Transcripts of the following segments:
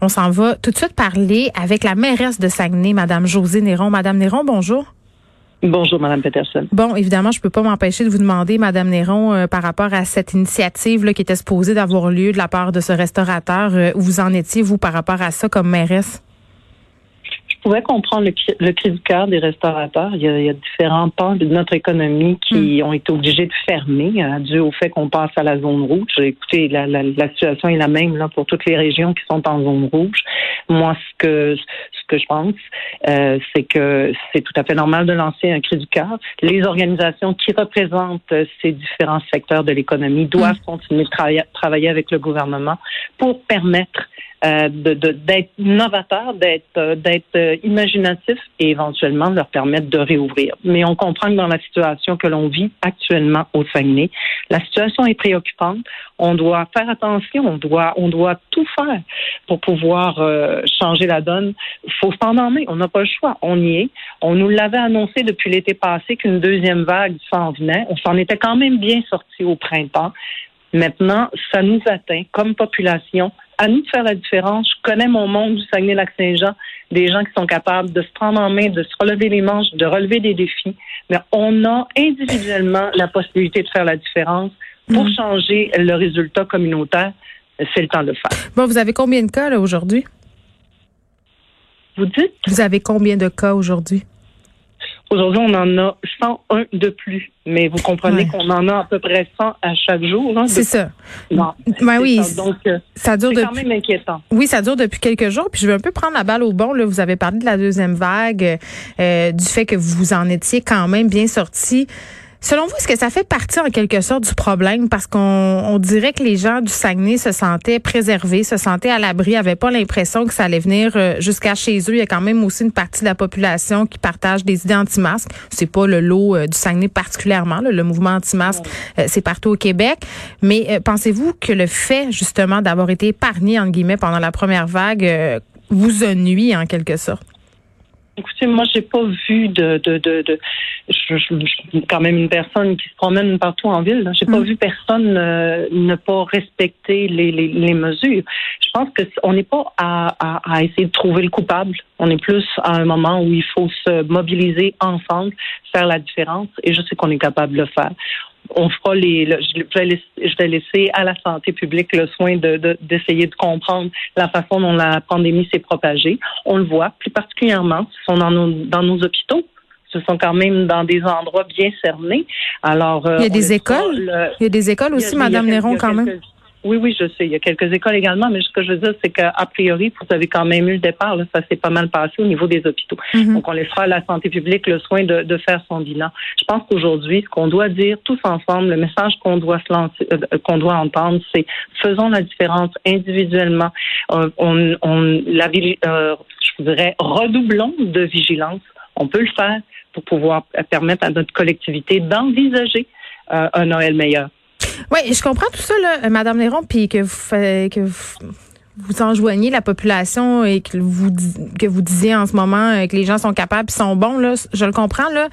On s'en va tout de suite parler avec la mairesse de Saguenay, Madame Josée Néron. Madame Néron, bonjour. Bonjour, Madame Peterson. Bon, évidemment, je peux pas m'empêcher de vous demander, Madame Néron, euh, par rapport à cette initiative là, qui était supposée d'avoir lieu de la part de ce restaurateur, euh, où vous en étiez, vous, par rapport à ça comme mairesse? Pouvais comprendre le, cri du cœur des restaurateurs. Il y, a, différents pans de notre économie qui hmm. ont été obligés de fermer euh, dû au fait qu'on passe à la zone rouge. Écoutez, la, la, la, situation est la même là pour toutes les régions qui sont en zone rouge. Moi, ce que ce que je pense, euh, c'est que c'est tout à fait normal de lancer un cri du cœur. Les organisations qui représentent ces différents secteurs de l'économie doivent hmm. continuer de travailler, travailler avec le gouvernement pour permettre euh, d'être novateur, d'être euh, d'être euh, imaginatif et éventuellement leur permettre de réouvrir. Mais on comprend que dans la situation que l'on vit actuellement au Saguenay, la situation est préoccupante. On doit faire attention, on doit on doit tout faire pour pouvoir changer la donne. Il faut s'en en On n'a pas le choix. On y est. On nous l'avait annoncé depuis l'été passé qu'une deuxième vague s'en venait. On s'en était quand même bien sorti au printemps. Maintenant, ça nous atteint comme population à nous de faire la différence. Je connais mon monde du Saguenay-Lac-Saint-Jean, des gens qui sont capables de se prendre en main, de se relever les manches, de relever des défis. Mais on a individuellement la possibilité de faire la différence pour mm. changer le résultat communautaire. C'est le temps de le faire. Bon, vous avez combien de cas là aujourd'hui? Vous dites? Vous avez combien de cas aujourd'hui? Aujourd'hui, on en a 101 de plus. Mais vous comprenez qu'on en a à peu près 100 à chaque jour. Hein, c'est ça. oui, ça. Donc, euh, ça dure c'est quand même inquiétant. Oui, ça dure depuis quelques jours. Puis je veux un peu prendre la balle au bon. Là, vous avez parlé de la deuxième vague, euh, du fait que vous en étiez quand même bien sorti. Selon vous, est-ce que ça fait partie en quelque sorte du problème? Parce qu'on dirait que les gens du Saguenay se sentaient préservés, se sentaient à l'abri, n'avaient pas l'impression que ça allait venir euh, jusqu'à chez eux. Il y a quand même aussi une partie de la population qui partage des idées anti-masques. C'est pas le lot euh, du Saguenay particulièrement. le mouvement anti-masque, euh, c'est partout au Québec. Mais pensez-vous que le fait justement d'avoir été épargné entre guillemets pendant la première vague vous a nuit en quelque sorte? Écoutez, moi, j'ai pas vu de, de, de, de je, suis quand même une personne qui se promène partout en ville. J'ai pas mm. vu personne euh, ne pas respecter les, les, les, mesures. Je pense que on n'est pas à, à, à, essayer de trouver le coupable. On est plus à un moment où il faut se mobiliser ensemble, faire la différence. Et je sais qu'on est capable de le faire on fera les. je, vais laisser, à la santé publique le soin de, d'essayer de, comprendre la façon dont la pandémie s'est propagée. On le voit, plus particulièrement, ce sont dans nos, dans nos hôpitaux. Ce sont quand même dans des endroits bien cernés. Alors, il y a des écoles. il y a des écoles aussi, Madame Néron, quand même. Oui, oui, je sais. Il y a quelques écoles également, mais ce que je veux dire, c'est qu'a priori, vous avez quand même eu le départ. ça s'est pas mal passé au niveau des hôpitaux. Mhm. Donc, on laissera à la santé publique le soin de, de faire son bilan. Je pense qu'aujourd'hui, ce qu'on doit dire tous ensemble, le message qu'on doit se lancer, euh, qu'on doit entendre, c'est faisons la différence individuellement. Euh, on, on, la, euh, je dirais, redoublons de vigilance. On peut le faire pour pouvoir permettre à notre collectivité d'envisager un Noël meilleur. Oui, je comprends tout ça, là, Madame Néron, puis que vous, que vous, vous enjoignez la population et que vous que vous disiez en ce moment euh, que les gens sont capables, sont bons là, je le comprends là,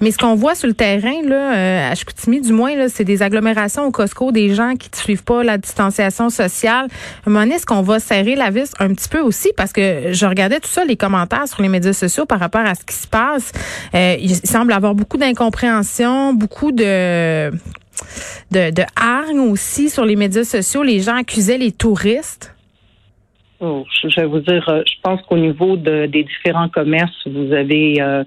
mais ce qu'on voit sur le terrain là euh, à Chicoutimi du moins là, c'est des agglomérations au Costco, des gens qui ne suivent pas la distanciation sociale. À est-ce qu'on va serrer la vis un petit peu aussi? Parce que je regardais tout ça les commentaires sur les médias sociaux par rapport à ce qui se passe, euh, il semble avoir beaucoup d'incompréhension, beaucoup de de, de hargne aussi sur les médias sociaux. Les gens accusaient les touristes. Oh, je vais vous dire, euh, je pense qu'au niveau de, des différents commerces, vous avez euh,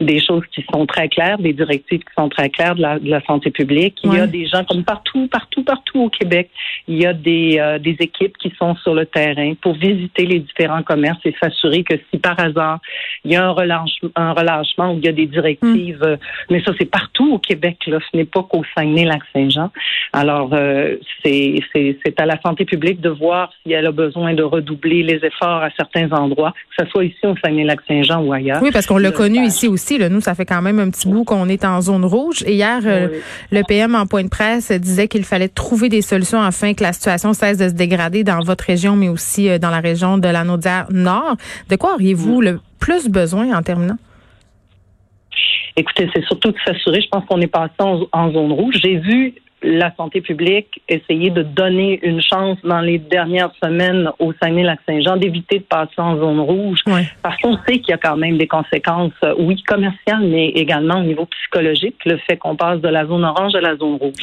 des choses qui sont très claires, des directives qui sont très claires de la, de la santé publique. Il y a des gens comme partout, partout, partout au Québec. Il y a des, euh, des équipes qui sont sur le terrain pour visiter les différents commerces et s'assurer que si par hasard il y a un relâchement, un relâchement ou il y a des directives, mm. euh, mais ça c'est partout au Québec. Là, ce n'est pas qu'au Saguenay-Lac-Saint-Jean. Alors euh, c'est c'est à la santé publique de voir si elle a besoin de redoubler les efforts à certains endroits, que ce soit ici au Saguenay-Lac-Saint-Jean ou ailleurs. Oui, parce qu'on l'a connu ici aussi nous, ça fait quand même un petit bout qu'on est en zone rouge. Et hier, euh, le PM en point de presse disait qu'il fallait trouver des solutions afin que la situation cesse de se dégrader dans votre région, mais aussi euh, dans la région de la Naudière Nord. De quoi auriez-vous le plus besoin en terminant? Écoutez, c'est surtout de s'assurer. Je pense qu'on est passé en, zone rouge. J'ai vu la santé publique, essayer de donner une chance dans les dernières semaines au Saguenay-Lac-Saint-Jean d'éviter de passer en zone rouge. Parce qu'on sait qu'il y a quand même des conséquences, euh, oui, commerciales, mais également au niveau psychologique, le fait qu'on passe de la zone orange à la zone rouge.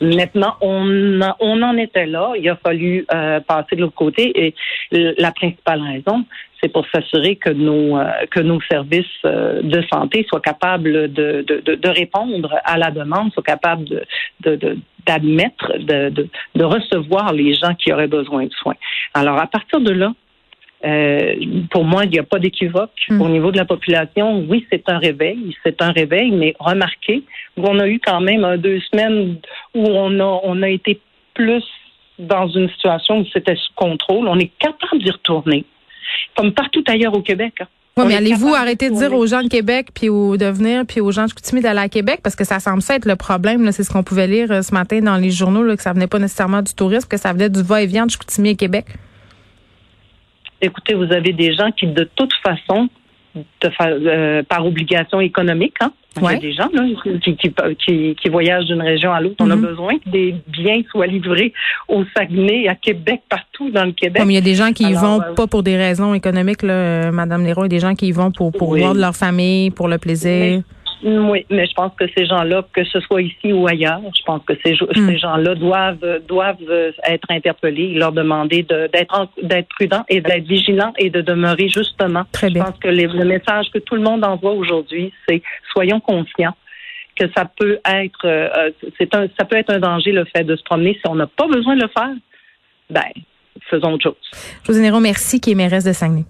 Maintenant, on, on en était là. Il a fallu euh, passer de l'autre côté. Et la principale raison, c'est pour s'assurer que nos euh, que nos services euh, de santé soient capables de, de, de, répondre à la demande, soient capables de, d'admettre, de, de, de, recevoir les gens qui auraient besoin de soins. Alors, à partir de là, euh, pour moi, il n'y a pas d'équivoque. Hmm. Au niveau de la population, oui, c'est un réveil, c'est un réveil, mais remarquez, on a eu quand même deux semaines où on a, on a été plus dans une situation où c'était sous contrôle. On est capable d'y retourner comme partout ailleurs au Québec. Hein. Oui, mais allez-vous arrêter de dire aux gens de Québec puis de venir puis aux gens de Chicoutimi d'aller à Québec? Parce que ça semble ça être le problème. C'est ce qu'on pouvait lire euh, ce matin dans les journaux là, que ça venait pas nécessairement du tourisme, que ça venait du va-et-vient de Chicoutimi et Québec. Écoutez, vous avez des gens qui de toute façon, euh, par obligation économique, hein, il y a des gens qui, voyagent d'une région à l'autre. On a mhm. besoin que des biens soient livrés au Saguenay, à Québec, partout dans le Québec. il y a des gens qui y vont euh, pas pour des raisons économiques, là, Madame Leroy, il y a des gens qui y vont pour, pour voir de leur famille, pour le plaisir. Oui, mais je pense que ces gens-là, que ce soit ici ou ailleurs, je pense que ces, hmm. ces gens-là doivent doivent être interpellés, leur demander d'être d'être prudents et d'être vigilants et de demeurer justement. Très bien. Je pense que le message que tout le monde envoie aujourd'hui, c'est soyons conscients que ça peut être euh, c'est un ça peut être un danger le fait de se promener si on n'a pas besoin de le faire. Ben, faisons autre chose. José Nero, merci qui est mairesse de Saguenay.